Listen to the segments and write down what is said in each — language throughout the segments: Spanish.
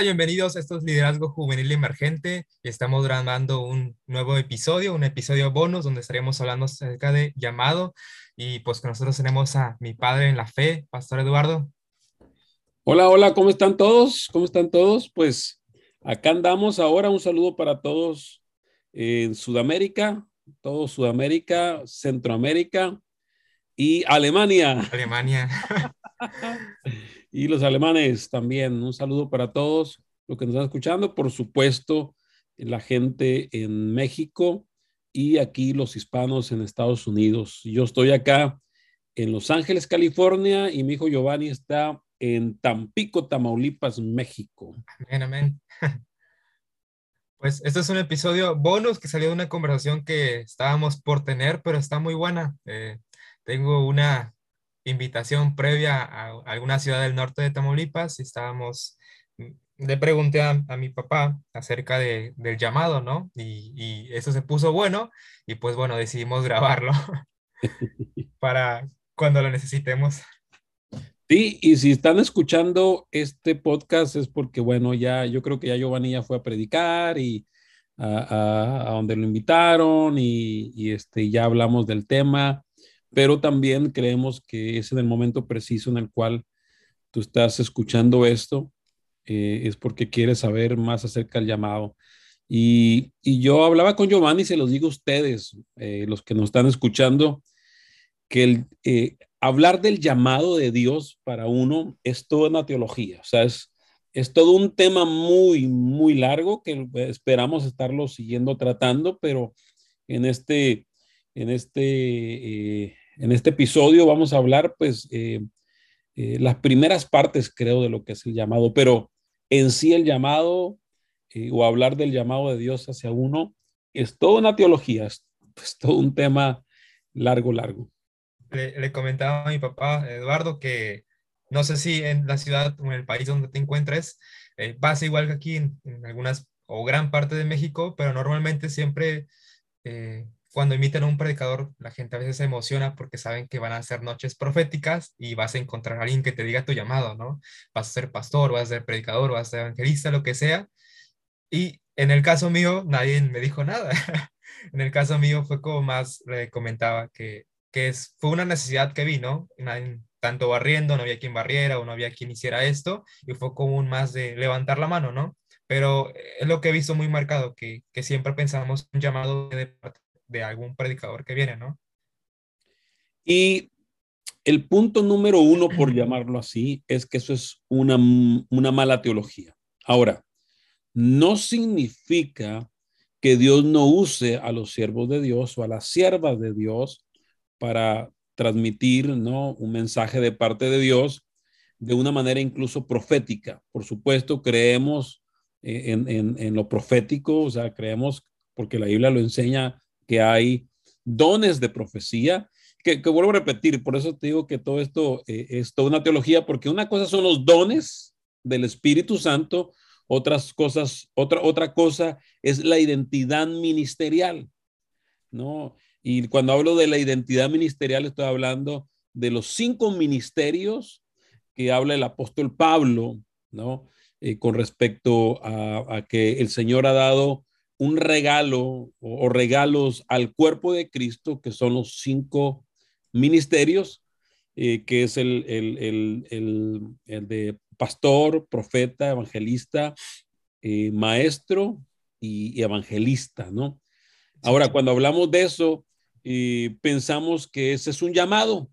Hola, bienvenidos a estos Liderazgo Juvenil Emergente. Estamos grabando un nuevo episodio, un episodio bonus donde estaremos hablando acerca de llamado. Y pues con nosotros tenemos a mi padre en la fe, Pastor Eduardo. Hola, hola, ¿cómo están todos? ¿Cómo están todos? Pues acá andamos ahora. Un saludo para todos en Sudamérica, todo Sudamérica, Centroamérica y Alemania. Alemania. y los alemanes también. Un saludo para todos los que nos están escuchando. Por supuesto, la gente en México y aquí los hispanos en Estados Unidos. Yo estoy acá en Los Ángeles, California, y mi hijo Giovanni está en Tampico, Tamaulipas, México. Amén, amén. Pues este es un episodio bonus que salió de una conversación que estábamos por tener, pero está muy buena. Eh, tengo una invitación previa a alguna ciudad del norte de Tamaulipas y estábamos, mm, le pregunté a, mi papá acerca de, del llamado, ¿no? Y, y, eso se puso bueno y pues bueno, decidimos grabarlo para cuando lo necesitemos. Sí, y si están escuchando este podcast es porque, bueno, ya yo creo que ya Giovanni ya fue a predicar y a, a, donde lo invitaron y, y, este, ya hablamos del tema pero también creemos que es en el momento preciso en el cual tú estás escuchando esto, eh, es porque quieres saber más acerca del llamado. Y, yo hablaba con Giovanni, se los digo a ustedes, eh, los que nos están escuchando, que el, eh, hablar del llamado de Dios para uno es toda una teología, o sea, es, es todo un tema muy, muy largo que esperamos estarlo siguiendo tratando, pero en este, en este en este episodio vamos a hablar, pues, eh, eh, las primeras partes, creo, de lo que es el llamado, pero en sí el llamado eh, o hablar del llamado de Dios hacia uno es toda una teología, es, todo un tema largo, largo. Le, comentaba a mi papá, Eduardo, que no sé si en la ciudad o en el país donde te encuentres pasa igual que aquí en, algunas o gran parte de México, pero normalmente siempre cuando imitan a un predicador, la gente a veces se emociona porque saben que van a ser noches proféticas y vas a encontrar a alguien que te diga tu llamado, ¿no? Vas a ser pastor, vas a ser predicador, vas a ser evangelista, lo que sea. Y en el caso mío, nadie me dijo nada. en el caso mío fue como más le comentaba que, que es, fue una necesidad que vi, ¿no? Nadie, tanto barriendo, no había quien barriera o no había quien hiciera esto, y fue como un más de levantar la mano, ¿no? Pero es lo que he visto muy marcado, que, que siempre pensamos un llamado de parte de algún predicador que viene, ¿no? Y el punto número uno, por llamarlo así, es que eso es una, una mala teología. Ahora, no significa que Dios no use a los siervos de Dios o a las siervas de Dios para transmitir ¿no? un mensaje de parte de Dios de una manera incluso profética. Por supuesto, creemos eh, en, en, en, lo profético, o sea, creemos porque la Biblia lo enseña que hay dones de profecía, que, vuelvo a repetir, por eso te digo que todo esto eh, es toda una teología, porque una cosa son los dones del Espíritu Santo, otras cosas, otra, otra cosa es la identidad ministerial, ¿no? Y cuando hablo de la identidad ministerial, estoy hablando de los cinco ministerios que habla el apóstol Pablo, ¿no? Eh, con respecto a, a, que el Señor ha dado un regalo o, regalos al cuerpo de Cristo, que son los cinco ministerios, eh, que es el, el, de pastor, profeta, evangelista, eh, maestro y, evangelista, ¿no? Ahora, cuando hablamos de eso, eh, pensamos que ese es un llamado.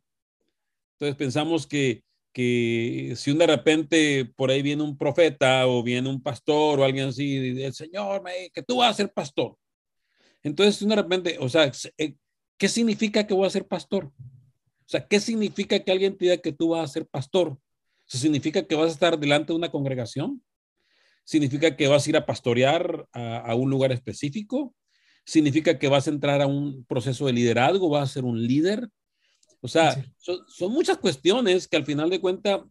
Entonces pensamos que que si de repente por ahí viene un profeta o viene un pastor o alguien así, el Señor, me, que tú vas a ser pastor. Entonces, de repente, o sea, eh, ¿qué significa que voy a ser pastor? O sea, ¿qué significa que alguien te diga que tú vas a ser pastor? ¿Eso significa que vas a estar delante de una congregación? ¿Significa que vas a ir a pastorear a, a un lugar específico? ¿Significa que vas a entrar a un proceso de liderazgo? ¿Vas a ser un líder? O sea, son, muchas cuestiones que al final de cuentas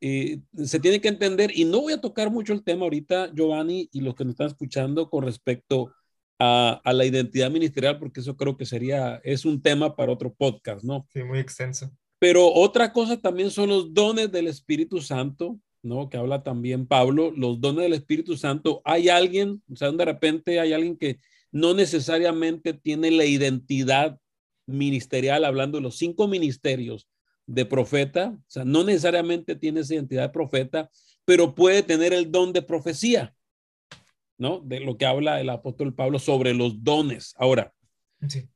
eh, se tiene que entender y no voy a tocar mucho el tema ahorita, Giovanni, y los que nos están escuchando con respecto a, a, la identidad ministerial, porque eso creo que sería, es un tema para otro podcast, ¿no? Sí, muy extenso. Pero otra cosa también son los dones del Espíritu Santo, ¿no? Que habla también Pablo, los dones del Espíritu Santo. Hay alguien, o sea, de repente hay alguien que no necesariamente tiene la identidad ministerial, hablando de los cinco ministerios de profeta, o sea, no necesariamente tiene esa identidad de profeta, pero puede tener el don de profecía, ¿no? De lo que habla el apóstol Pablo sobre los dones. Ahora, sí.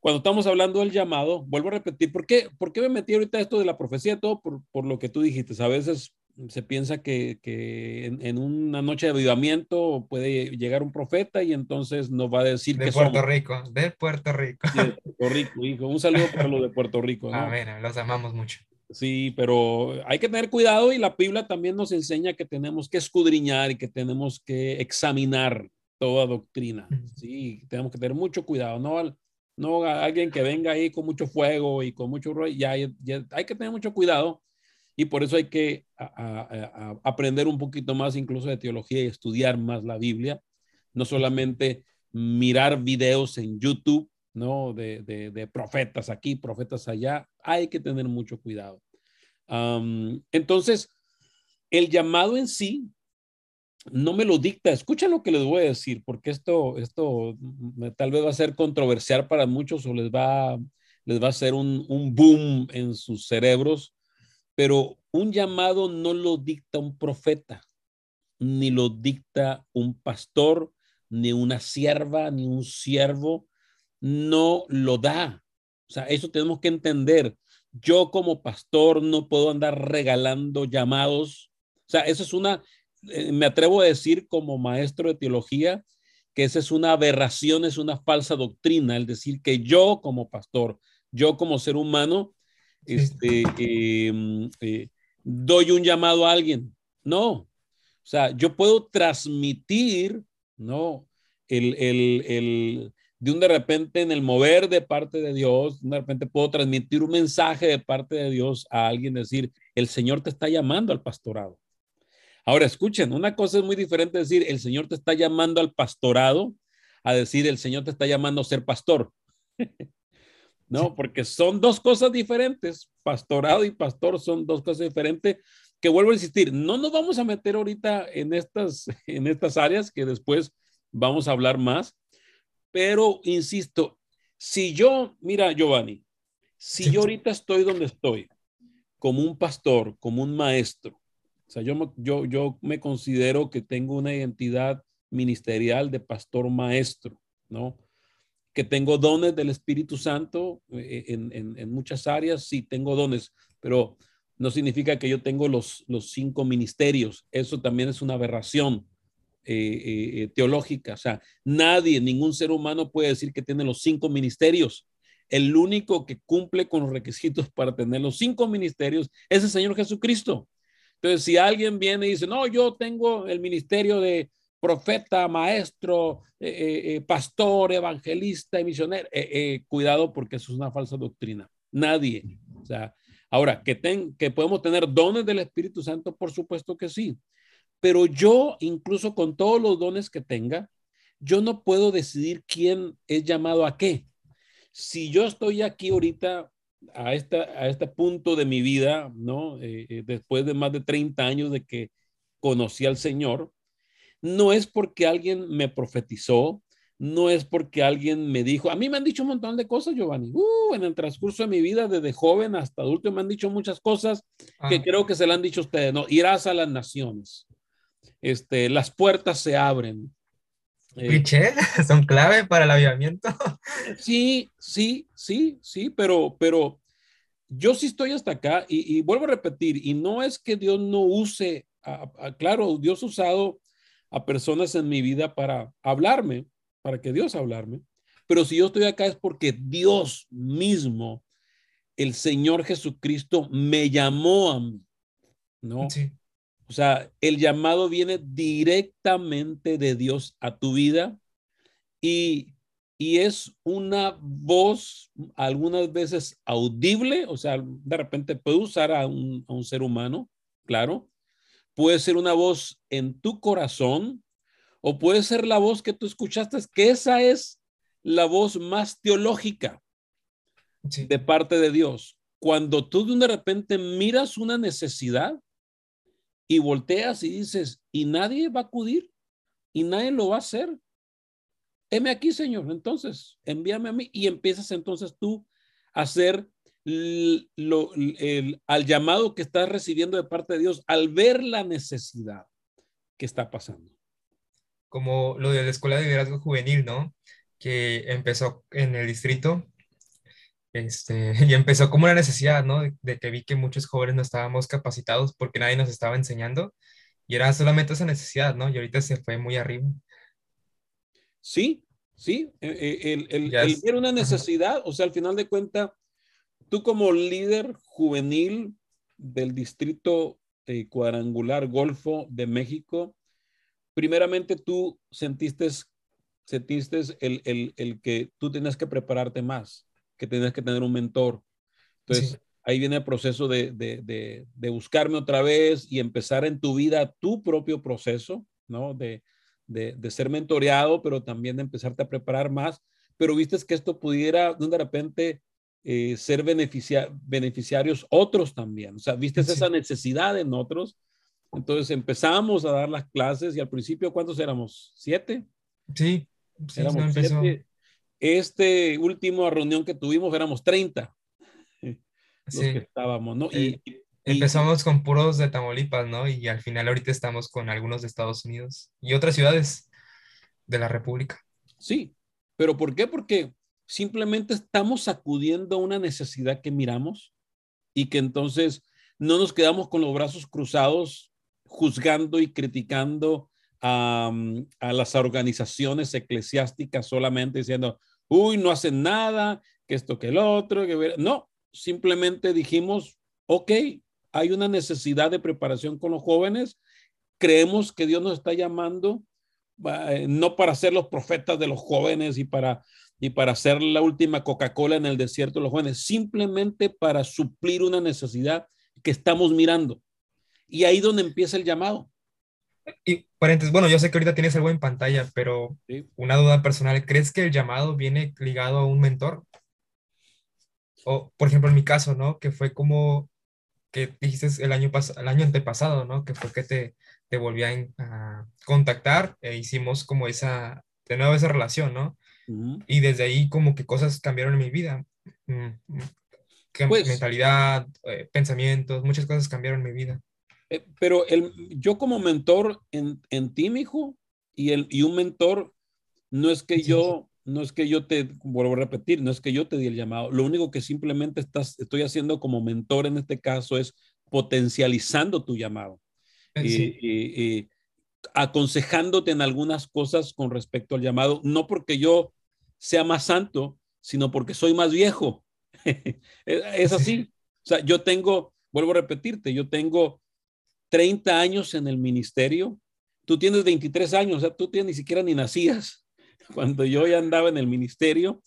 cuando estamos hablando del llamado, vuelvo a repetir, ¿por qué, por qué me metí ahorita esto de la profecía? Todo por, por lo que tú dijiste. A veces se piensa que, que en, una noche de avivamiento puede llegar un profeta y entonces nos va a decir de Puerto Rico, de Puerto Rico. de Puerto Rico, hijo. Un saludo para los de Puerto Rico. ¿no? A ver, los amamos mucho. Sí, pero hay que tener cuidado y la Biblia también nos enseña que tenemos que escudriñar y que tenemos que examinar toda doctrina. Sí, tenemos que tener mucho cuidado, no no alguien que venga ahí con mucho fuego y con mucho ya, ya hay que tener mucho cuidado y por eso hay que aprender un poquito más incluso de teología y estudiar más la Biblia, no solamente mirar videos en YouTube, ¿no? De, profetas aquí, profetas allá, hay que tener mucho cuidado. entonces, el llamado en sí no me lo dicta. Escuchen lo que les voy a decir, porque esto, esto tal vez va a ser controversial para muchos o les va, les va a ser un, un boom en sus cerebros pero un llamado no lo dicta un profeta, ni lo dicta un pastor, ni una sierva, ni un siervo, no lo da. O sea, eso tenemos que entender. Yo como pastor no puedo andar regalando llamados. O sea, eso es una, eh, me atrevo a decir como maestro de teología, que esa es una aberración, es una falsa doctrina, el decir que yo como pastor, yo como ser humano, este, em, eh, doy un llamado a alguien. No, o sea, yo puedo transmitir, ¿no? El, el, el, de un de repente en el mover de parte de Dios, de repente puedo transmitir un mensaje de parte de Dios a alguien, decir, el Señor te está llamando al pastorado. Ahora, escuchen, una cosa es muy diferente decir, el Señor te está llamando al pastorado, a decir, el Señor te está llamando a ser pastor. ¿no? Porque son dos cosas diferentes. Pastorado y pastor son dos cosas diferentes que vuelvo a insistir, no nos vamos a meter ahorita en estas, en estas áreas que después vamos a hablar más, pero insisto, si yo, mira Giovanni, si yo ahorita estoy donde estoy, como un pastor, como un maestro, o sea, yo, yo, yo me considero que tengo una identidad ministerial de pastor maestro, ¿no? Que tengo dones del Espíritu Santo eh, en, muchas áreas, sí tengo dones, pero no significa que yo tengo los, los cinco ministerios. Eso también es una aberración eh, eh, teológica. O sea, nadie, ningún ser humano puede decir que tiene los cinco ministerios. El único que cumple con los requisitos para tener los cinco ministerios es el Señor Jesucristo. Entonces, si alguien viene y dice, no, yo tengo el ministerio de, profeta, maestro, eh, eh, eh, pastor, evangelista misionero. cuidado porque eso es una falsa doctrina. Nadie. Ahora, que, ten, que podemos tener dones del Espíritu Santo, por supuesto que sí. Pero yo, incluso con todos los dones que tenga, yo no puedo decidir quién es llamado a qué. Si yo estoy aquí ahorita a, esta, a este punto de mi vida, ¿no? después de más de 30 años de que conocí al Señor, no es porque alguien me profetizó, no es porque alguien me dijo, a mí me han dicho un montón de cosas, Giovanni, uh, en el transcurso de mi vida, desde joven hasta adulto, me han dicho muchas cosas que ah. creo que se le han dicho a ustedes, ¿no? Irás a las naciones, este, las puertas se abren. Eh, son clave para el avivamiento. Sí, sí, sí, sí, pero, pero yo sí estoy hasta acá y, vuelvo a repetir, y no es que Dios no use, claro, Dios ha usado a personas en mi vida para hablarme, para que Dios hablarme. Pero si yo estoy acá es porque Dios mismo, el Señor Jesucristo, me llamó a mí, ¿no? O sea, el llamado viene directamente de Dios a tu vida y, y es una voz algunas veces audible, o sea, de repente puede usar a un, a un ser humano, claro, puede ser una voz en tu corazón o puede ser la voz que tú escuchaste, que esa es la voz más teológica de parte de Dios. Cuando tú de repente miras una necesidad y volteas y dices, y nadie va a acudir y nadie lo va a hacer. Heme aquí, Señor. Entonces, envíame a mí y empiezas entonces tú a hacer lo, al llamado que estás recibiendo de parte de Dios al ver la necesidad que está pasando. Como lo de la Escuela de Liderazgo Juvenil, ¿no? Que empezó en el distrito este, y empezó como una necesidad, ¿no? De, que vi que muchos jóvenes no estábamos capacitados porque nadie nos estaba enseñando y era solamente esa necesidad, ¿no? Y ahorita se fue muy arriba. Sí, sí, e, e, el, el, el, ver una necesidad, o sea, al final de cuentas, tú como líder juvenil del distrito eh, cuadrangular Golfo de México, primeramente tú sentiste, sentiste el, el, el que tú tenías que prepararte más que tenías que tener un mentor. Entonces, ahí viene el proceso de, de, de, buscarme otra vez y empezar en tu vida tu propio proceso, ¿no? De, ser mentoreado, pero también de empezarte a preparar más. Pero viste que esto pudiera de repente eh, ser beneficia beneficiarios otros también. O sea, viste esa necesidad en otros. Entonces empezamos a dar las clases y al principio, ¿cuántos éramos? ¿Siete? Sí, sí éramos siete este último reunión que tuvimos éramos 30 los que estábamos, ¿no? Y, empezamos con puros de Tamaulipas, ¿no? Y al final ahorita estamos con algunos de Estados Unidos y otras ciudades de la República. Sí, pero ¿por qué? Porque simplemente estamos acudiendo a una necesidad que miramos y que entonces no nos quedamos con los brazos cruzados juzgando y criticando a, a, las organizaciones eclesiásticas solamente diciendo, uy, no hacen nada, que esto, que el otro, que no, simplemente dijimos, ok, hay una necesidad de preparación con los jóvenes, creemos que Dios nos está llamando eh, no para ser los profetas de los jóvenes y para y para ser la última Coca-Cola en el desierto de los jóvenes, simplemente para suplir una necesidad que estamos mirando. Y ahí donde empieza el llamado. Y paréntesis, bueno, yo sé que ahorita tienes algo en pantalla, pero una duda personal, ¿crees que el llamado viene ligado a un mentor? O, por ejemplo, en mi caso, ¿no? Que fue como que dijiste el año, el año antepasado, ¿no? Que fue que te, te volví a, contactar e hicimos como esa, de nuevo esa relación, ¿no? Y desde ahí como que cosas cambiaron en mi vida. Mm, mm, pues mentalidad, eh, pensamientos, muchas cosas cambiaron en mi vida. Eh, pero el, yo como mentor en, en ti, hijo, y, el, y un mentor, no es que yo, no es que yo te, vuelvo a repetir, no es que yo te di el llamado. Lo único que simplemente estás, estoy haciendo como mentor en este caso es potencializando tu llamado. Y, aconsejándote en algunas cosas con respecto al llamado, no porque yo sea más santo, sino porque soy más viejo. es así. O sea, yo tengo, vuelvo a repetirte, yo tengo 30 años en el ministerio. Tú tienes 23 años, o sea, tú tienes, ni siquiera ni nacías cuando yo ya andaba en el ministerio.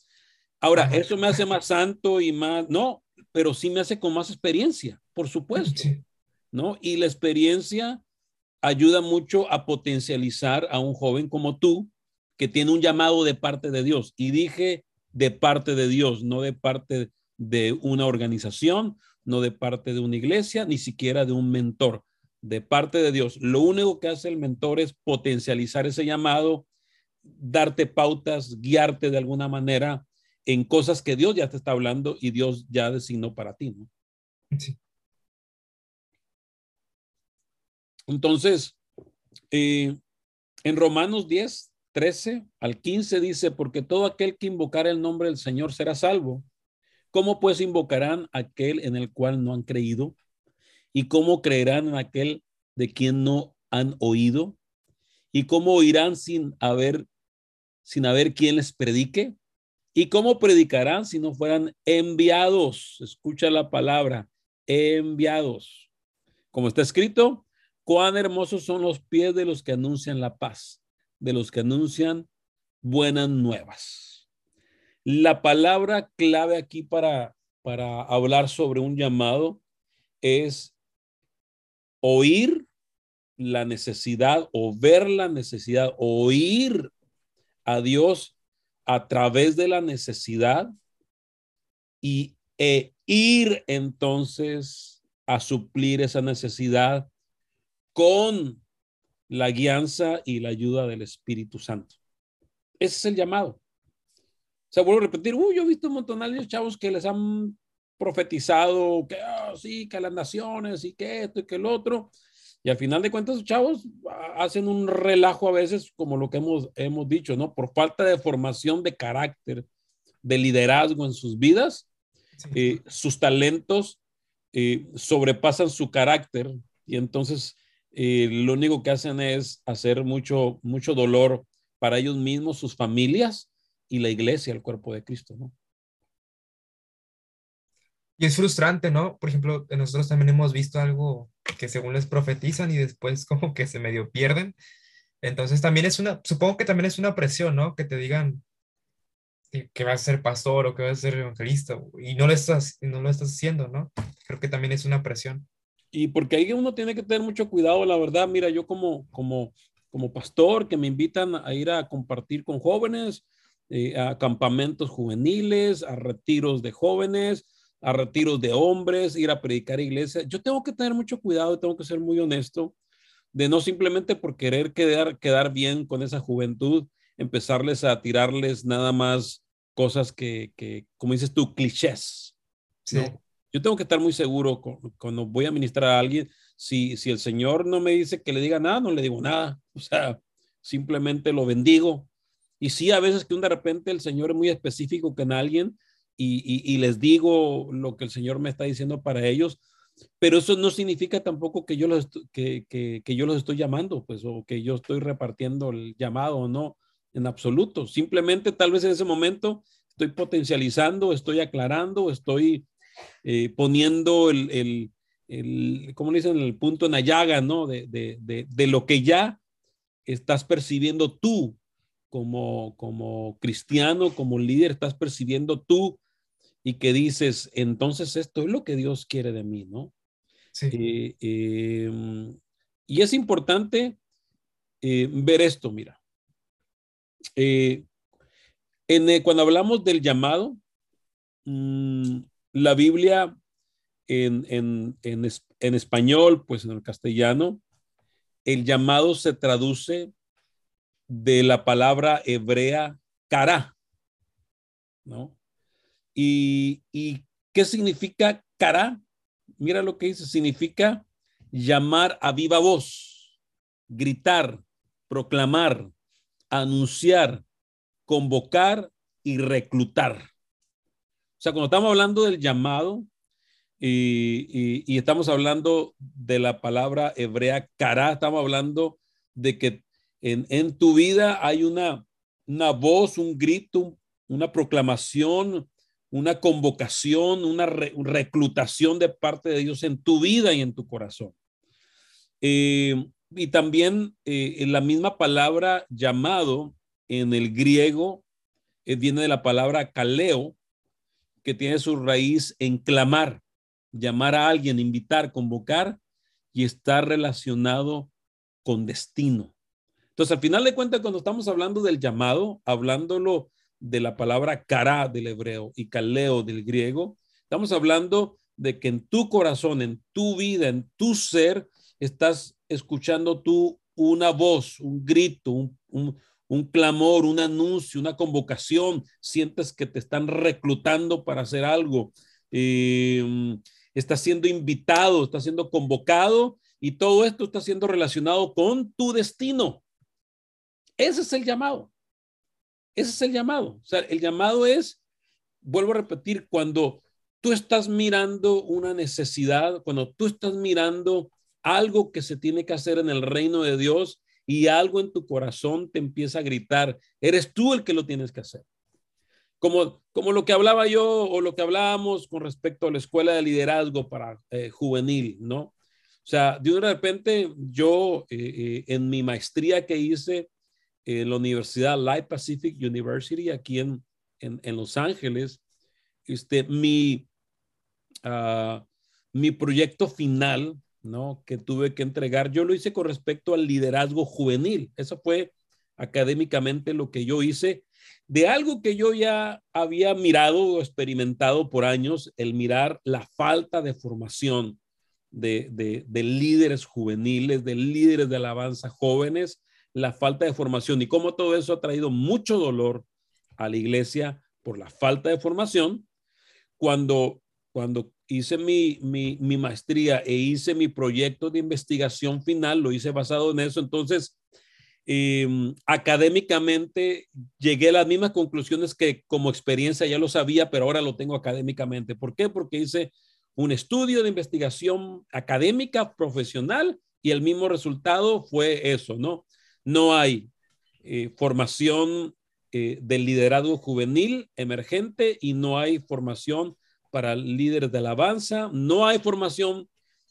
Ahora, eso me hace más santo y más, no, pero sí me hace con más experiencia, por supuesto, ¿no? Y la experiencia ayuda mucho a potencializar a un joven como tú, que tiene un llamado de parte de Dios. Y dije de parte de Dios, no de parte de una organización, no de parte de una iglesia, ni siquiera de un mentor de parte de Dios. Lo único que hace el mentor es potencializar ese llamado, darte pautas, guiarte de alguna manera en cosas que Dios ya te está hablando y Dios ya designó para ti, ¿no? Sí. Entonces, eh, en Romanos 10, 13 al 15 dice, porque todo aquel que invocara el nombre del Señor será salvo. ¿Cómo pues invocarán aquel en el cual no han creído? ¿Y cómo creerán en aquel de quien no han oído? ¿Y cómo oirán sin haber, sin haber quien les predique? ¿Y cómo predicarán si no fueran enviados? Escucha la palabra, enviados. Como está escrito, cuán hermosos son los pies de los que anuncian la paz, de los que anuncian buenas nuevas. La palabra clave aquí para, para hablar sobre un llamado es oír la necesidad o ver la necesidad, oír a Dios a través de la necesidad y e ir entonces a suplir esa necesidad con la guianza y la ayuda del Espíritu Santo. Ese es el llamado. O sea, vuelvo a repetir, uy, yo he visto un montón de chavos que les han profetizado que ah, sí, que las naciones y que esto y que el otro. Y al final de cuentas, chavos hacen un relajo a veces, como lo que hemos, hemos dicho, ¿no? Por falta de formación de carácter, de liderazgo en sus vidas, eh, sus talentos eh, sobrepasan su carácter y entonces eh, lo único que hacen es hacer mucho, mucho dolor para ellos mismos, sus familias y la iglesia, el cuerpo de Cristo, ¿no? Y es frustrante, ¿no? Por ejemplo, nosotros también hemos visto algo que según les profetizan y después como que se medio pierden. Entonces también es una, supongo que también es una presión, ¿no? Que te digan que vas a ser pastor o que vas a ser evangelista y no lo estás, no lo estás haciendo, ¿no? Creo que también es una presión. Y porque ahí uno tiene que tener mucho cuidado, la verdad, mira, yo como, como, como pastor que me invitan a ir a compartir con jóvenes, eh, a campamentos juveniles, a retiros de jóvenes, a retiros de hombres, ir a predicar iglesia. Yo tengo que tener mucho cuidado, tengo que ser muy honesto, de no simplemente por querer quedar, quedar bien con esa juventud, empezarles a tirarles nada más cosas que, que como dices tú, clichés. Sí. Yo tengo que estar muy seguro cuando voy a ministrar a alguien. Si, si el Señor no me dice que le diga nada, no le digo nada. O sea, simplemente lo bendigo. Y sí, a veces que un de repente el Señor es muy específico con alguien y, les digo lo que el Señor me está diciendo para ellos, pero eso no significa tampoco que yo los, que, que, yo los estoy llamando, pues, o que yo estoy repartiendo el llamado o no, en absoluto. Simplemente tal vez en ese momento estoy potencializando, estoy aclarando, estoy eh, poniendo el, el, el, ¿cómo le dicen? El punto en la llaga, ¿no? De, de, de, de lo que ya estás percibiendo tú como, como cristiano, como líder, estás percibiendo tú y que dices, entonces esto es lo que Dios quiere de mí, ¿no? Sí. Eh, em, y es importante eh, ver esto, mira. En, cuando hablamos del llamado, mm, la Biblia en, en, en, en, español, pues en el castellano, el llamado se traduce de la palabra hebrea cara, ¿no? ¿Y, qué significa cara? Mira lo que dice, significa llamar a viva voz, gritar, proclamar, anunciar, convocar y reclutar. O sea, cuando estamos hablando del llamado y, estamos hablando de la palabra hebrea cara, estamos hablando de que en, en tu vida hay una, una voz, un grito, una proclamación, una convocación, una reclutación de parte de Dios en tu vida y en tu corazón. Eh, y también eh, en la misma palabra llamado en el griego eh, viene de la palabra kaleo, que tiene su raíz en clamar, llamar a alguien, invitar, convocar y está relacionado con destino. Entonces, al final de cuentas, cuando estamos hablando del llamado, hablándolo de la palabra cara del hebreo y caleo del griego, estamos hablando de que en tu corazón, en tu vida, en tu ser, estás escuchando tú una voz, un grito, un, clamor, un anuncio, una convocación, sientes que te están reclutando para hacer algo, eh, estás siendo invitado, estás siendo convocado y todo esto está siendo relacionado con tu destino. Ese es el llamado. Ese es el llamado. O sea, el llamado es, vuelvo a repetir, cuando tú estás mirando una necesidad, cuando tú estás mirando algo que se tiene que hacer en el reino de Dios y algo en tu corazón te empieza a gritar, eres tú el que lo tienes que hacer. Como, como lo que hablaba yo o lo que hablábamos con respecto a la escuela de liderazgo para eh, juvenil, ¿no? O sea, de repente yo eh, eh, en mi maestría que hice en la Universidad Light Pacific University aquí en, en, Los Ángeles. Este, mi, uh, mi proyecto final, ¿no? Que tuve que entregar, yo lo hice con respecto al liderazgo juvenil. Eso fue académicamente lo que yo hice de algo que yo ya había mirado o experimentado por años, el mirar la falta de formación de, de, líderes juveniles, de líderes de alabanza jóvenes, la falta de formación y cómo todo eso ha traído mucho dolor a la iglesia por la falta de formación. Cuando, cuando hice mi, mi, maestría e hice mi proyecto de investigación final, lo hice basado en eso, entonces Em, académicamente llegué a las mismas conclusiones que como experiencia ya lo sabía, pero ahora lo tengo académicamente. ¿Por qué? Porque hice un estudio de investigación académica profesional y el mismo resultado fue eso, ¿no? No hay eh, formación eh, del liderazgo juvenil emergente y no hay formación para líderes de alabanza, no hay formación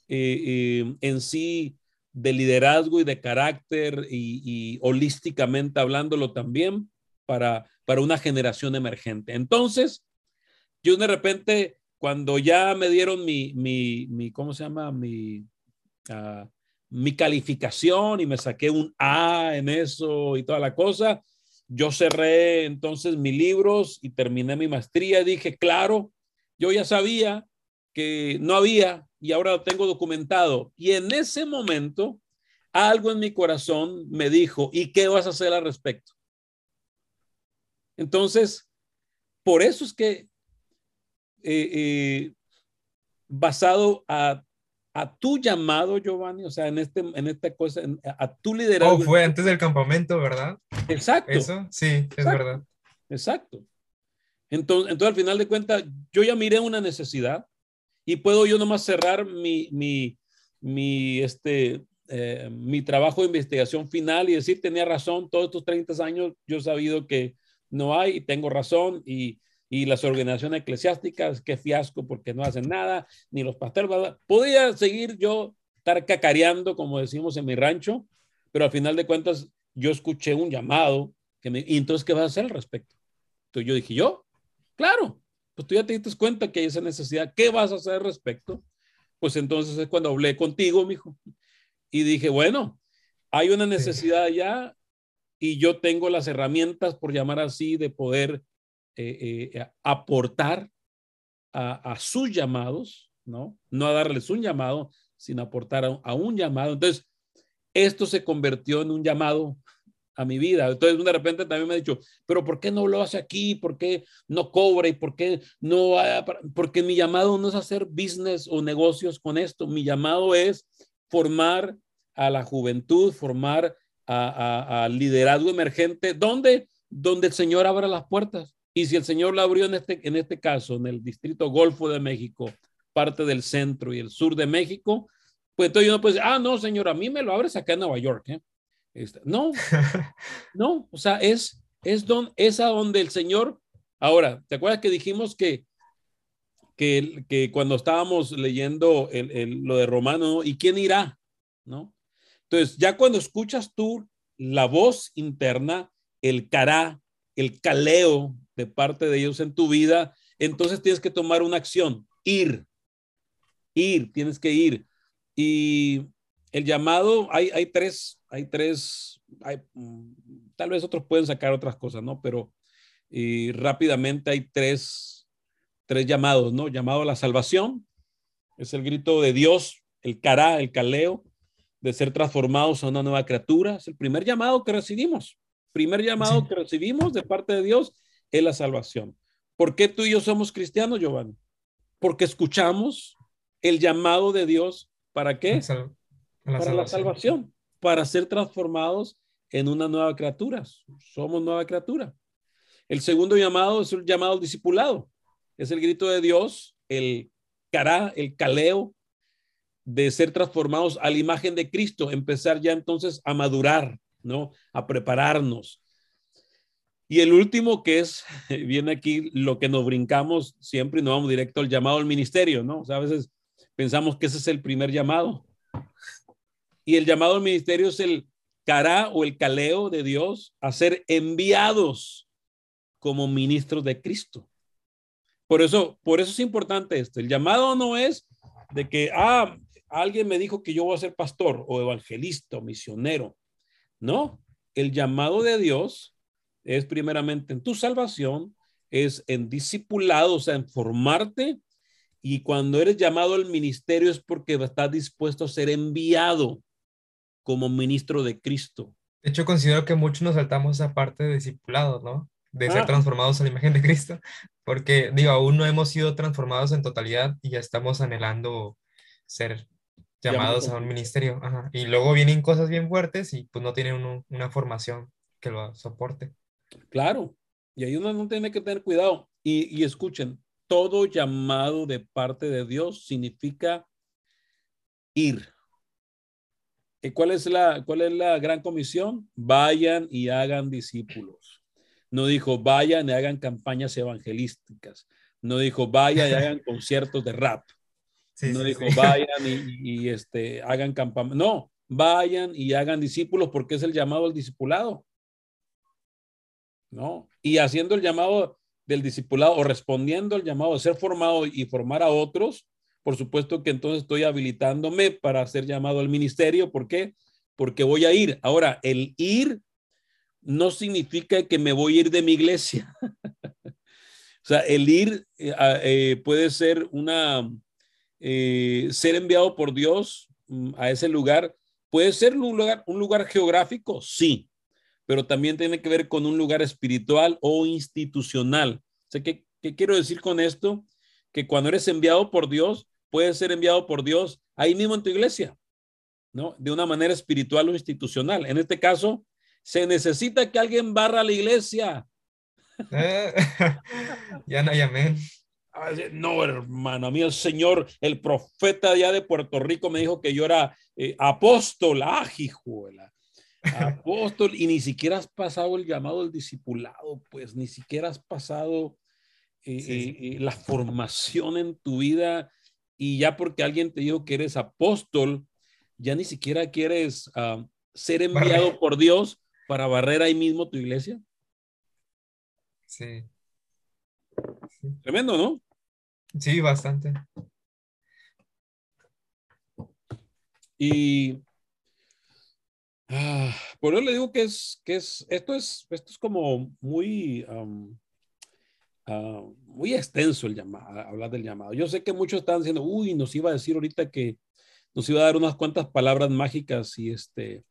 eh, en sí de liderazgo y de carácter y, holísticamente hablándolo también para, para una generación emergente. Entonces, yo de repente, cuando ya me dieron mi, mi, mi ¿cómo se llama? Mi, ah, mi calificación y me saqué un A en eso y toda la cosa, yo cerré entonces mis libros y terminé mi maestría y dije, claro, yo ya sabía que no había y ahora lo tengo documentado. Y en ese momento, algo en mi corazón me dijo, ¿y qué vas a hacer al respecto? Entonces, por eso es que eh, eh, basado a, tu llamado, Giovanni, o sea, en, este, en esta cosa, a tu liderazgo. Oh, fue antes del campamento, ¿verdad? Exacto. Eso, sí, es verdad. Exacto. Entonces, entonces, al final de cuentas, yo ya miré una necesidad y puedo yo nomás cerrar mi, mi, este, eh, mi trabajo de investigación final y decir, tenía razón, todos estos 30 años yo he sabido que no hay y tengo razón y, y las organizaciones eclesiásticas, qué fiasco porque no hacen nada, ni los pastores, podía seguir yo estar cacareando, como decimos en mi rancho, pero al final de cuentas yo escuché un llamado que me, y entonces, ¿qué vas a hacer al respecto? Entonces yo dije, ¿yo? Claro, pues tú ya te diste cuenta que hay esa necesidad. ¿Qué vas a hacer al respecto? Pues entonces es cuando hablé contigo, mijo. Y dije, bueno, hay una necesidad ya y yo tengo las herramientas, por llamar así, de poder eh, eh, aportar a, sus llamados, ¿no? No a darles un llamado, sino aportar a, a un llamado. Entonces, esto se convirtió en un llamado a mi vida. Entonces, de repente también me ha dicho, pero ¿por qué no lo hace aquí? ¿Por qué no cobra? ¿Y por qué no? Porque mi llamado no es hacer business o negocios con esto. Mi llamado es formar a la juventud, formar a, liderazgo emergente. ¿Dónde? Donde el Señor abra las puertas. Y si el Señor la abrió en este, en este caso, en el distrito Golfo de México, parte del centro y el sur de México, pues entonces yo no puedo decir, ah, no, Señor, a mí me lo abres acá en Nueva York. ¿eh? Este, no, no, o sea, es, es, don, es a donde el Señor, ahora, ¿te acuerdas que dijimos que, que, que cuando estábamos leyendo el, lo de Romano, ¿y quién irá? ¿No? Entonces, ya cuando escuchas tú la voz interna, el cará, el caleo de parte de ellos en tu vida, entonces tienes que tomar una acción, ir, ir, tienes que ir. Y el llamado, hay, hay tres, hay tres, mm, tal vez otros pueden sacar otras cosas, ¿no? Pero y rápidamente hay tres, tres llamados, ¿no? Llamado a la salvación, es el grito de Dios, el cará, el caleo, de ser transformados a una nueva criatura, es el primer llamado que recibimos. Primer llamado que recibimos de parte de Dios es la salvación. ¿Por qué tú y yo somos cristianos, Giovanni? Porque escuchamos el llamado de Dios. ¿Para qué? para la salvación, para ser transformados en una nueva criatura. Somos nueva criatura. El segundo llamado es el llamado discipulado. Es el grito de Dios, el cará, el caleo de ser transformados a la imagen de Cristo, empezar ya entonces a madurar, ¿no? A prepararnos. Y el último que es, viene aquí lo que nos brincamos siempre y no vamos directo al llamado al ministerio, ¿no? O sea, a veces pensamos que ese es el primer llamado. Y el llamado al ministerio es el cara o el caleo de Dios a ser enviados como ministros de Cristo. Por eso, por eso es importante esto. El llamado no es de que, ah, alguien me dijo que yo voy a ser pastor o evangelista o misionero. No, el llamado de Dios es primeramente en tu salvación, es en discipulado, o sea, en formarte Y cuando eres llamado al ministerio es porque estás dispuesto a ser enviado como ministro de Cristo. De hecho, considero que muchos nos saltamos esa parte de discipulado, ¿no? De ser Ah. transformados a la imagen de Cristo, porque digo, aún no hemos sido transformados en totalidad y ya estamos anhelando ser llamados a un ministerio. Ajá. Y luego vienen cosas bien fuertes y pues no tienen uno- una formación que lo soporte. Claro, y ahí uno no tiene que tener cuidado. Y, y escuchen, todo llamado de parte de Dios significa ir. ¿Y cuál es la, cuál es la gran comisión? Vayan y hagan discípulos. No dijo vayan y hagan campañas evangelísticas. No dijo vayan y hagan conciertos de rap. Sí, no sí, dijo sí. vayan y, y, este, hagan campañas. No, vayan y hagan discípulos porque es el llamado al discipulado. ¿No? Y haciendo el llamado del discipulado o respondiendo al llamado de ser formado y formar a otros, por supuesto que entonces estoy habilitándome para ser llamado al ministerio. ¿Por qué? Porque voy a ir. Ahora, el ir no significa que me voy a ir de mi iglesia. o sea, el ir eh, eh, puede ser una, eh, ser enviado por Dios mm, a ese lugar. Puede ser un lugar, un lugar geográfico, sí, pero también tiene que ver con un lugar espiritual o institucional. O sea, ¿qué, qué quiero decir con esto? Que cuando eres enviado por Dios, puedes ser enviado por Dios ahí mismo en tu iglesia, ¿no? De una manera espiritual o institucional. En este caso, se necesita que alguien barra la iglesia. Eh, ya no hay amén. Ah, No, hermano, a mí el Señor, el profeta allá de Puerto Rico me dijo que yo era eh, apóstol, ah, hijuela, apóstol, y ni siquiera has pasado el llamado del discipulado, pues ni siquiera has pasado eh, Sí, sí. eh, eh, la formación en tu vida, y ya porque alguien te dijo que eres apóstol, ya ni siquiera quieres ah, ser enviado por Dios para barrer ahí mismo tu iglesia. Sí. Sí, Tremendo, ¿no? sí, bastante. Y ah, por eso le digo que es, que es, esto es, esto es como muy, um, ah, muy extenso el llamado, hablar del llamado. Yo sé que muchos están diciendo, uy, nos iba a decir ahorita que nos iba a dar unas cuantas palabras mágicas y este,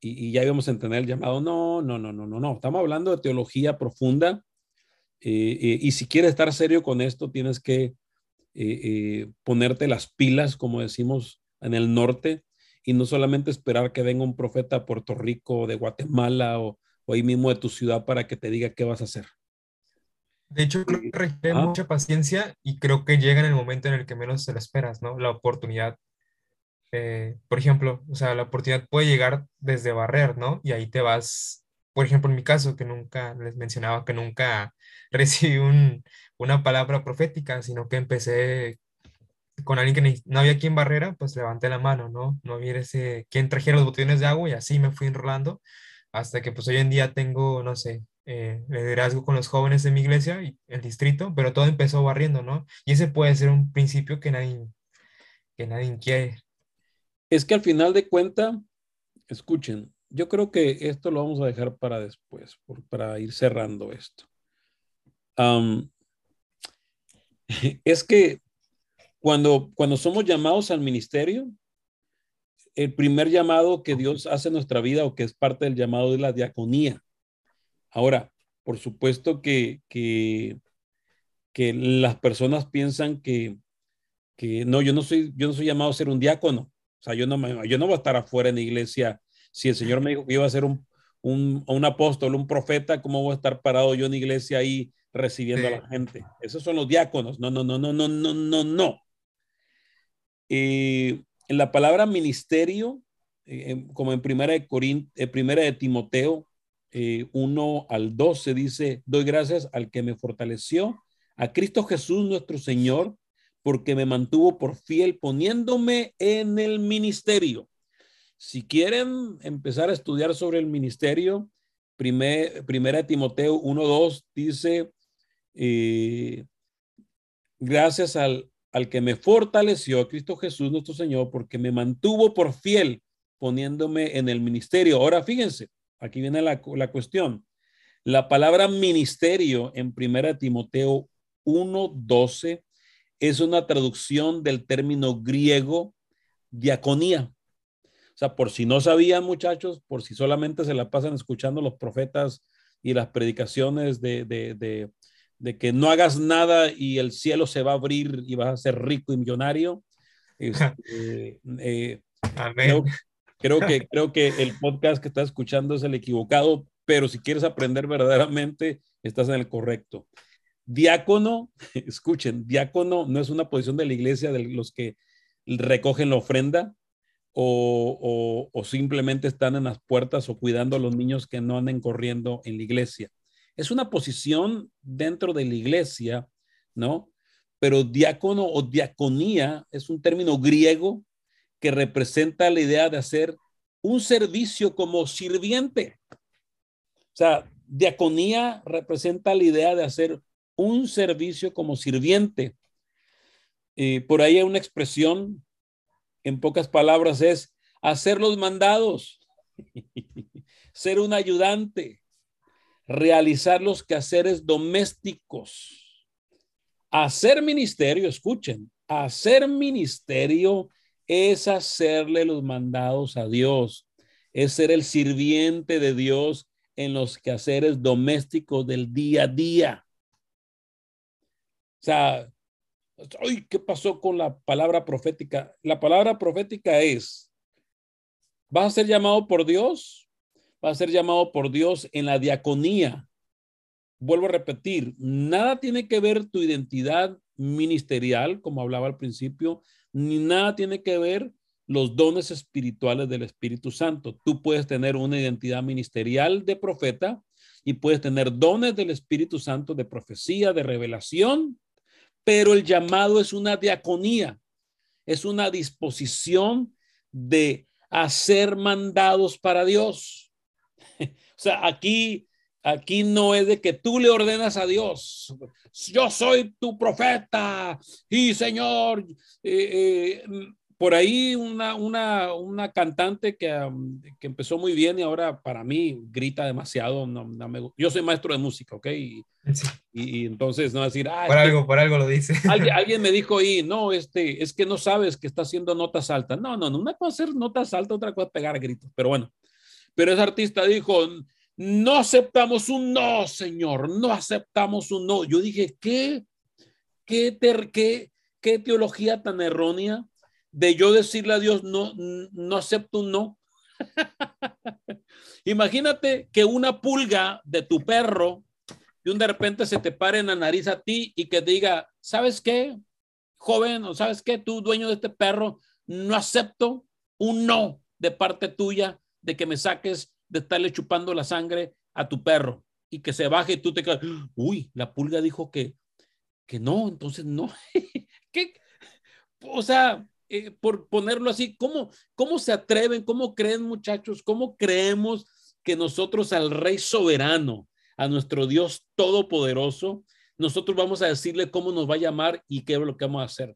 y, ya íbamos a entender el llamado. No, no, no, no, no, no. Estamos hablando de teología profunda. eh, eh, y si quieres estar serio con esto, tienes que eh, ponerte las pilas, como decimos en el norte, y no solamente esperar que venga un profeta a Puerto Rico o de Guatemala o, o ahí mismo de tu ciudad para que te diga qué vas a hacer. De hecho, creo que requiere Ah. mucha paciencia y creo que llega en el momento en el que menos te lo esperas, ¿no? La oportunidad. eh, por ejemplo, o sea, la oportunidad puede llegar desde barrer, ¿no? Y ahí te vas, por ejemplo, en mi caso, que nunca les mencionaba que nunca recibí un- una palabra profética, sino que empecé con alguien que no había quien barrera, pues levanté la mano, ¿no? No había ese, quien trajera los botellones de agua y así me fui enrolando hasta que pues hoy en día tengo, no sé, eh, liderazgo con los jóvenes de mi iglesia y el distrito, pero todo empezó barriendo, ¿no? Y ese puede ser un principio que nadie, que nadie quiere. Es que al final de cuenta, escuchen, yo creo que esto lo vamos a dejar para después, para ir cerrando esto. Es que cuando, cuando somos llamados al ministerio, el primer llamado que Dios hace en nuestra vida o que es parte del llamado de la diaconía. Ahora, por supuesto que, que, que las personas piensan que, que no, yo no soy, yo no soy llamado a ser un diácono. O sea, yo no, me, yo no voy a estar afuera en la iglesia. Si el Señor me dijo que iba a ser un, un, un apóstol, un profeta, ¿cómo voy a estar parado yo en la iglesia ahí recibiendo Sí. a la gente? Esos son los diáconos. No, no, no, no, no, no, no, no. Eh, en la palabra ministerio, eh, como en primera de, Corint, eh, primera de Timoteo eh, 1 al 12 dice, doy gracias al que me fortaleció, a Cristo Jesús nuestro Señor, porque me mantuvo por fiel poniéndome en el ministerio. Si quieren empezar a estudiar sobre el ministerio, primer, primera Timoteo 1, 2 dice, eh, gracias al, al que me fortaleció, Cristo Jesús nuestro Señor, porque me mantuvo por fiel poniéndome en el ministerio. Ahora fíjense, aquí viene la, la cuestión. La palabra ministerio en primera Timoteo 1.12 es una traducción del término griego diaconía. O sea, por si no sabían muchachos, por si solamente se la pasan escuchando los profetas y las predicaciones de, de, de, que no hagas nada y el cielo se va a abrir y vas a ser rico y millonario. Este, eh, Amén. Creo, que, creo que el podcast que estás escuchando es el equivocado, pero si quieres aprender verdaderamente, estás en el correcto. Diácono, escuchen, diácono no es una posición de la iglesia de los que recogen la ofrenda o, simplemente están en las puertas o cuidando a los niños que no anden corriendo en la iglesia. Es una posición dentro de la iglesia, ¿no? Pero diácono o diaconía es un término griego que representa la idea de hacer un servicio como sirviente. O sea, diaconía representa la idea de hacer un servicio como sirviente. Eh, por ahí hay una expresión, en pocas palabras, es hacer los mandados, ser un ayudante, realizar los quehaceres domésticos, hacer ministerio, escuchen, hacer ministerio es hacerle los mandados a Dios, es ser el sirviente de Dios en los quehaceres domésticos del día a día. O sea, ¿qué pasó con la palabra profética? La palabra profética es, vas a ser llamado por Dios, vas a ser llamado por Dios en la diaconía. Vuelvo a repetir, nada tiene que ver tu identidad ministerial, como hablaba al principio, ni nada tiene que ver los dones espirituales del Espíritu Santo. Tú puedes tener una identidad ministerial de profeta y puedes tener dones del Espíritu Santo de profecía, de revelación, pero el llamado es una diaconía, es una disposición de hacer mandados para Dios. O sea, aquí, aquí no es de que tú le ordenas a Dios, yo soy tu profeta y Señor, eh, eh, por ahí una, una, una cantante que, que, empezó muy bien y ahora para mí grita demasiado. No, no me, yo soy maestro de música, ¿ok? Y, y, entonces no decir, ah, por algo, por algo lo dice. Alguien, alguien, me dijo ahí, no, este, es que no sabes que está haciendo notas altas. No, no, no, una cosa es hacer notas altas, otra cosa es pegar gritos, pero bueno. Pero ese artista dijo, no aceptamos un no, señor, no aceptamos un no. Yo dije, ¿qué? ¿Qué, qué, qué teología tan errónea? de yo decirle a Dios, no, no acepto un no. Imagínate que una pulga de tu perro de un de repente se te pare en la nariz a ti y que diga, ¿sabes qué? Joven, o sabes qué, tú dueño de este perro, no acepto un no de parte tuya de que me saques de estarle chupando la sangre a tu perro y que se baje y tú te uy, la pulga dijo que, que no, entonces no. ¿Qué? O sea, eh, por ponerlo así, ¿cómo, ¿cómo se atreven, cómo creen muchachos, cómo creemos que nosotros al Rey soberano, a nuestro Dios todopoderoso, nosotros vamos a decirle cómo nos va a llamar y qué es lo que vamos a hacer?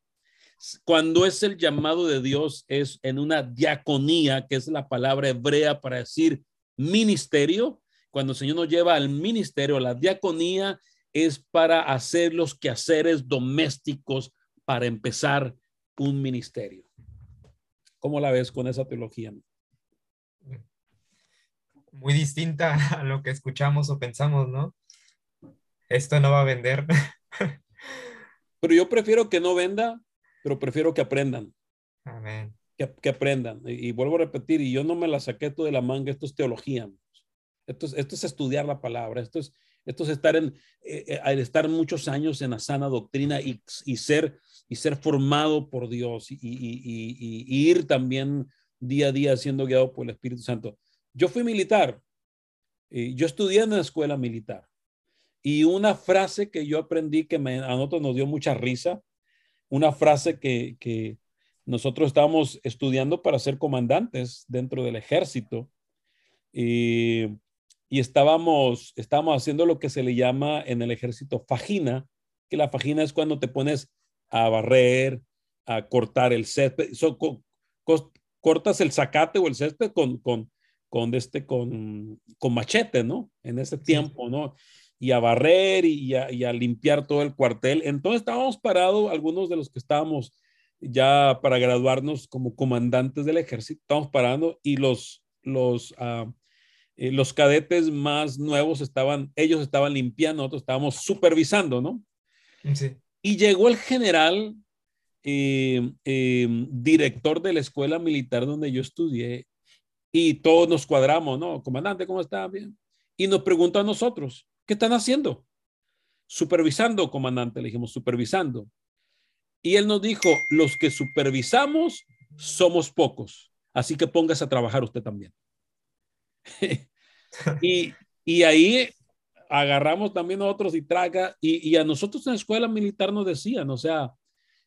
Cuando es el llamado de Dios, es en una diaconía, que es la palabra hebrea para decir ministerio. Cuando el Señor nos lleva al ministerio, la diaconía es para hacer los quehaceres domésticos para empezar un ministerio. ¿Cómo la ves con esa teología? Muy distinta a lo que escuchamos o pensamos, ¿no? Esto no va a vender. Pero yo prefiero que no venda, pero prefiero que aprendan. Amén. Que, aprendan. Y, vuelvo a repetir, y yo no me la saqué todo de la manga, esto es teología. Esto es, esto es estudiar la palabra, esto es, esto es estar en, eh, eh, estar muchos años en la sana doctrina y, y ser y ser formado por Dios y, ir también día a día siendo guiado por el Espíritu Santo. Yo fui militar, y yo estudié en la escuela militar y una frase que yo aprendí que a nosotros nos dio mucha risa, una frase que, que nosotros estábamos estudiando para ser comandantes dentro del ejército y, y estábamos, estábamos haciendo lo que se le llama en el ejército fajina, que la fajina es cuando te pones a barrer, a cortar el césped. cortas el zacate o el césped con, con, con, este, con, con machete, ¿no? En ese tiempo, ¿no? y a barrer y a, y a, limpiar todo el cuartel. Entonces estábamos parados, algunos de los que estábamos ya para graduarnos como comandantes del ejército, estábamos parando y los, los, uh, eh, los cadetes más nuevos estaban, ellos estaban limpiando, nosotros estábamos supervisando, ¿no? Sí. Y llegó el general, eh, eh, director de la escuela militar donde yo estudié, y todos nos cuadramos, ¿no? Comandante, ¿cómo está? Bien. Y nos preguntó a nosotros, ¿qué están haciendo? Supervisando, comandante, le dijimos, supervisando. Y él nos dijo, los que supervisamos somos pocos, así que póngase a trabajar usted también. y, y ahí agarramos también a otros y traga, y, a nosotros en la escuela militar nos decían, o sea,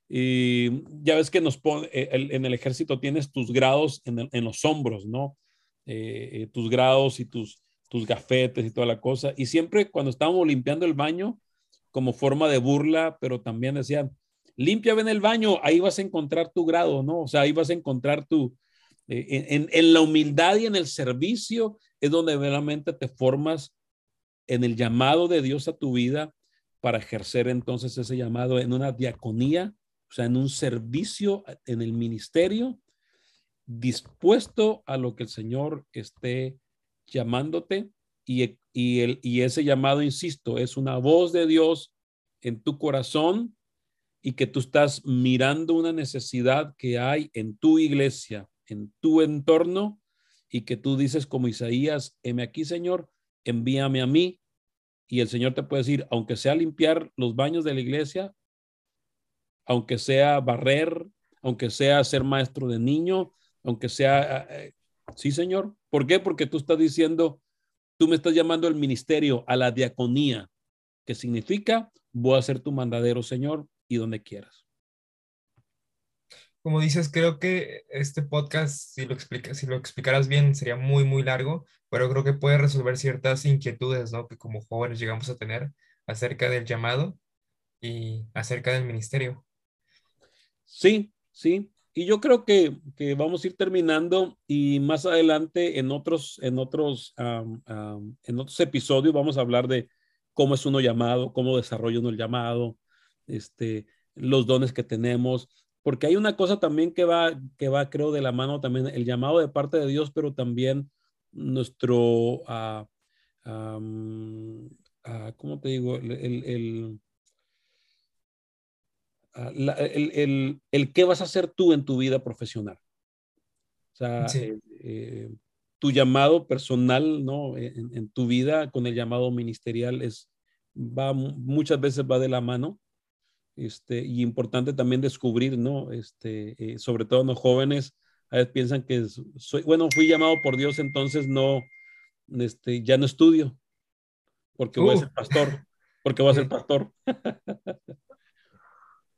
y ya ves que eh, en el ejército tienes tus grados en, en los hombros, ¿no? Eh, eh, tus grados y tus, tus gafetes y toda la cosa. Y siempre cuando estábamos limpiando el baño, como forma de burla, pero también decían, limpia bien el baño, ahí vas a encontrar tu grado, ¿no? O sea, ahí vas a encontrar tu, en, en, la humildad y en el servicio es donde realmente te formas en el llamado de Dios a tu vida para ejercer entonces ese llamado en una diaconía, o sea, en un servicio en el ministerio, dispuesto a lo que el Señor esté llamándote y, y, el, y ese llamado, insisto, es una voz de Dios en tu corazón y que tú estás mirando una necesidad que hay en tu iglesia, en tu entorno y que tú dices como Isaías, heme aquí, Señor, envíame a mí. Y el Señor te puede decir, aunque sea limpiar los baños de la iglesia, aunque sea barrer, aunque sea ser maestro de niño, aunque sea, eh, sí, Señor. ¿Por qué? Porque tú estás diciendo, tú me estás llamando al ministerio, a la diaconía, que significa, voy a ser tu mandadero, Señor, y donde quieras como dices, creo que este podcast, si lo, explica, si lo explicaras bien, sería muy, muy largo, pero creo que puede resolver ciertas inquietudes, ¿no? Que como jóvenes llegamos a tener acerca del llamado y acerca del ministerio. Sí, sí. Y yo creo que, que vamos a ir terminando y más adelante en otros, en otros, en otros episodios vamos a hablar de cómo es uno llamado, cómo desarrolla uno el llamado, este, los dones que tenemos porque hay una cosa también que va, que va, creo, de la mano también, el llamado de parte de Dios, pero también nuestro, uh, um, uh, ¿cómo te digo? El, el, el, la, el, el, qué vas a hacer tú en tu vida profesional. O sea, sí. eh, eh, tu llamado personal, ¿no? En, en, tu vida con el llamado ministerial es, va, muchas veces va de la mano. Este, y importante también descubrir, ¿no? Este, eh, sobre todo los jóvenes, a veces piensan que soy, bueno, fui llamado por Dios, entonces no, este, ya no estudio, porque voy a uh. ser pastor, porque voy a ser pastor.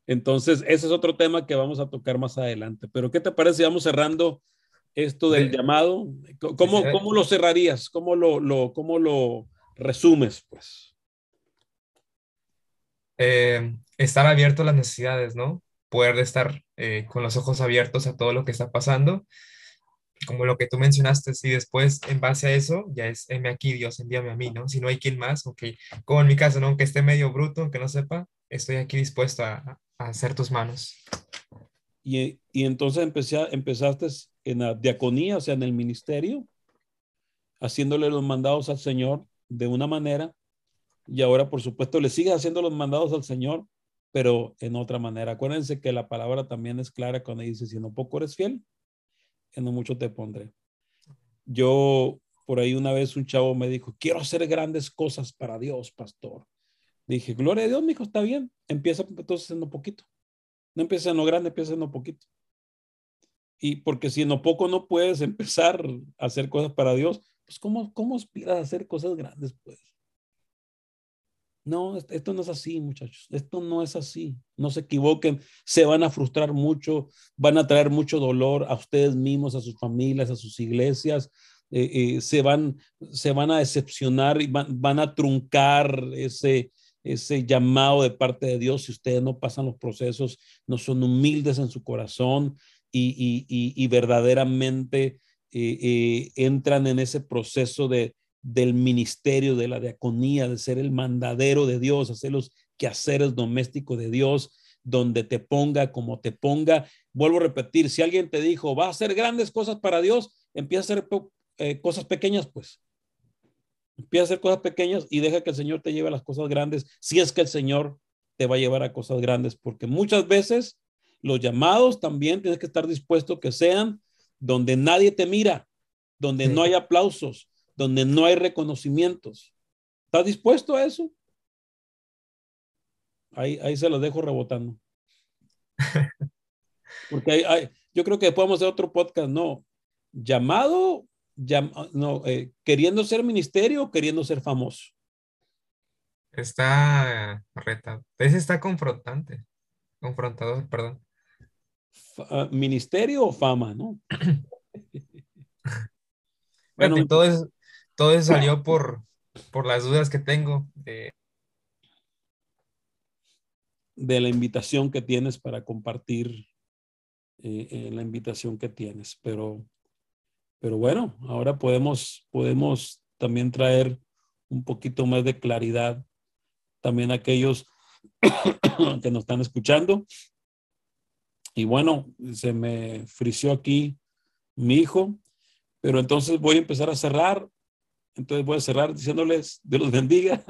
entonces, ese es otro tema que vamos a tocar más adelante. Pero, ¿qué te parece? Vamos cerrando esto del llamado. ¿Cómo, cómo lo cerrarías? ¿Cómo lo, lo, cómo lo resumes, pues? Eh, estar abierto a las necesidades, ¿no? Poder estar eh, con los ojos abiertos a todo lo que está pasando, como lo que tú mencionaste, y después en base a eso ya es, heme aquí, Dios, envíame a mí, ¿no? Si no hay quien más, ok, como en mi caso, ¿no? Aunque esté medio bruto, aunque no sepa, estoy aquí dispuesto a, hacer tus manos. Y, y entonces empecé, empezaste en la diaconía, o sea, en el ministerio, haciéndole los mandados al Señor de una manera y ahora, por supuesto, le sigue haciendo los mandados al Señor, pero en otra manera. Acuérdense que la palabra también es clara cuando dice, si no poco eres fiel, en no mucho te pondré. Yo, por ahí una vez un chavo me dijo, quiero hacer grandes cosas para Dios, pastor. Dije, gloria a Dios, mi hijo, está bien. Empieza entonces en lo poquito. No empieza en lo grande, empieza en lo poquito. Y porque si en lo poco no puedes empezar a hacer cosas para Dios, pues ¿cómo, cómo aspiras a hacer cosas grandes, pues? No, esto no es así, muchachos. Esto no es así. No se equivoquen. Se van a frustrar mucho, van a traer mucho dolor a ustedes mismos, a sus familias, a sus iglesias. Eh, eh, se, van, se van a decepcionar y van, a truncar ese, ese llamado de parte de Dios si ustedes no pasan los procesos, no son humildes en su corazón y, y, y, verdaderamente eh, entran en ese proceso de, del ministerio, de la diaconía, de ser el mandadero de Dios, hacer los quehaceres domésticos de Dios, donde te ponga, como te ponga. Vuelvo a repetir, si alguien te dijo, va a hacer grandes cosas para Dios, empieza a hacer eh, cosas pequeñas, pues. Empieza a hacer cosas pequeñas y deja que el Señor te lleve a las cosas grandes, si es que el Señor te va a llevar a cosas grandes, porque muchas veces los llamados también tienes que estar dispuesto que sean donde nadie te mira, donde no hay aplausos, donde no hay reconocimientos. ¿Estás dispuesto a eso? Ahí, ahí se lo dejo rebotando. Porque hay, yo creo que podemos hacer otro podcast, ¿no? Llamado, no, eh, queriendo ser ministerio o queriendo ser famoso. Está reta. Ese está confrontante. Confrontador, perdón. Ah, ministerio o fama, ¿no? bueno, todo salió por, por las dudas que tengo. de la invitación que tienes para compartir eh, eh, la invitación que tienes. Pero, pero bueno, ahora podemos, podemos también traer un poquito más de claridad también a aquellos que nos están escuchando. Y bueno, se me frició aquí mi hijo, pero entonces voy a empezar a cerrar. Entonces voy a cerrar diciéndoles, Dios los bendiga.